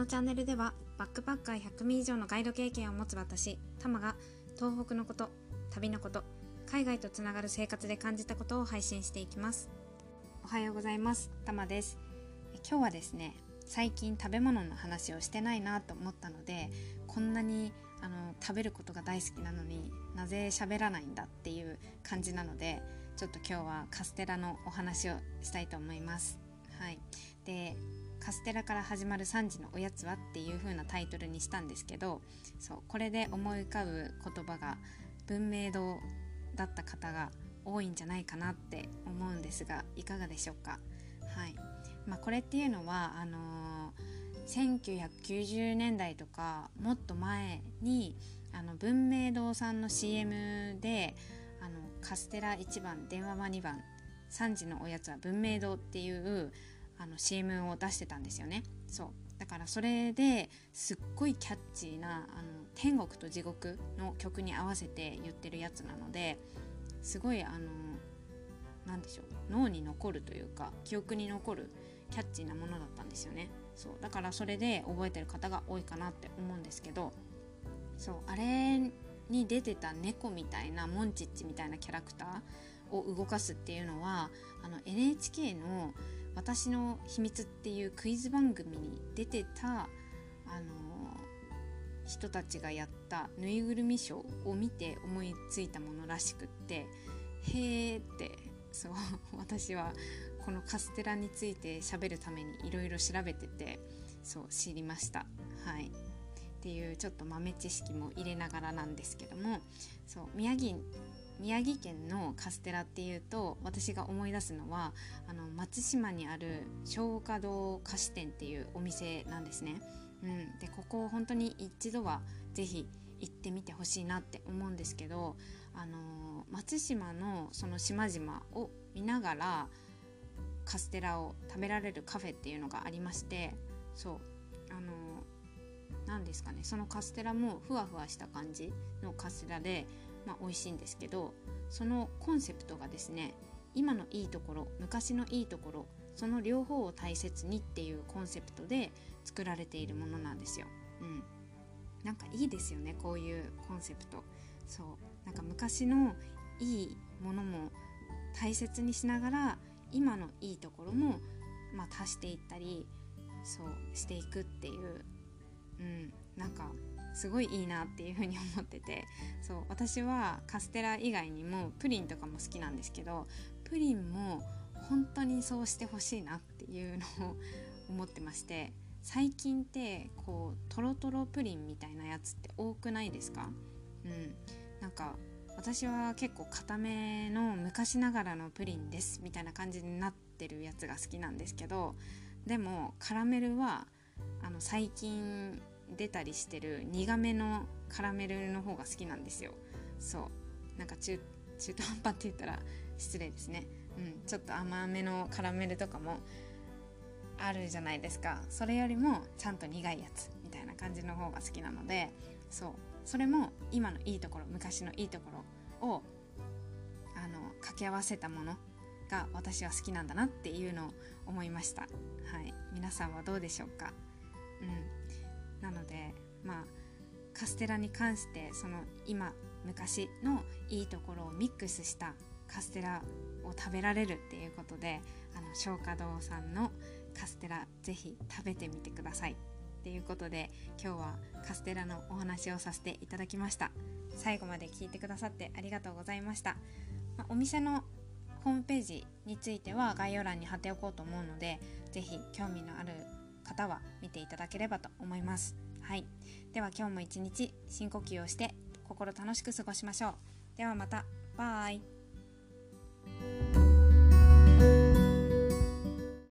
のチャンネルではバックパッカー100名以上のガイド経験を持つ私タマが東北のこと旅のこと海外とつながる生活で感じたことを配信していきます。おはようございます。タマです。今日はですね最近食べ物の話をしてないなと思ったのでこんなにあの食べることが大好きなのになぜ喋らないんだっていう感じなのでちょっと今日はカステラのお話をしたいと思います。はい、でカステラから始まる3時のおやつはっていう風なタイトルにしたんですけどそうこれで思い浮かぶ言葉が文明堂だった方が多いんじゃないかなって思うんですがいかがでしょうか？はいまあ、これっていうのはあのー、1990年代とかもっと前にあの文明堂さんの CM であのカステラ1番電話番2番3時のおやつは文明堂っていうあの CM を出してたんですよね。そう。だからそれですっごいキャッチーなあの天国と地獄の曲に合わせて言ってるやつなのですごいあの何でしょう。脳に残るというか記憶に残るキャッチーなものだったんですよね。そう。だからそれで覚えてる方が多いかなって思うんですけどそう。あれに出てた猫みたいなモンチッチみたいなキャラクターを動かすっていうのはあの NHK の「私の秘密」っていうクイズ番組に出てたあの人たちがやったぬいぐるみショーを見て思いついたものらしくってへーってそう私はこのカステラについて喋るためにいろいろ調べててそう知りました。はい。っていうちょっと豆知識も入れながらなんですけどもそう宮城宮城県のカステラっていうと私が思い出すのはあの松島にある松花堂菓子店っていうお店なんですね。うん、でここ本当に一度は是非行ってみてほしいなって思うんですけど、あの松島のその島々を見ながらカステラを食べられるカフェっていうのがありましてそう。あの何ですかね。そのカステラもふわふわした感じのカステラで、まあ、美味しいんですけどそのコンセプトがですね今のいいところ昔のいいところその両方を大切にっていうコンセプトで作られているものなんですよ。うん、なんかいいですよねこういうコンセプト。そうなんか昔のいいものも大切にしながら今のいいところも、まあ、足していったりそうしていくっていううんなんかすごいいいなっていうふうに思ってて。そう私はカステラ以外にもプリンとかも好きなんですけどプリンも本当にそうしてほしいなっていうのを思ってまして最近ってこうトロトロプリンみたいなやつって多くないですか？うん。なんか私は結構固めの昔ながらのプリンですみたいな感じになってるやつが好きなんですけどでもカラメルはあの最近出たりしてる苦めのカラメルの方が好きなんですよ。そう。なんか中中途半端って言ったら失礼ですね。うん。ちょっと甘めのカラメルとかもあるじゃないですか。それよりもちゃんと苦いやつみたいな感じの方が好きなのでそう。それも今のいいところ昔のいいところをあの掛け合わせたものが私は好きなんだなっていうのを思いました。はい。皆さんはどうでしょうか？うん。なのでまあカステラに関してその今昔のいいところをミックスしたカステラを食べられるっていうことであの松花堂さんのカステラぜひ食べてみてくださいっていうことで今日はカステラのお話をさせていただきました。最後まで聞いてくださってありがとうございました、まあ、お店のホームページについては概要欄に貼っておこうと思うので是非興味のある方は見ていただければと思います。はい。では今日も一日深呼吸をして心楽しく過ごしましょう。ではまた。バイ。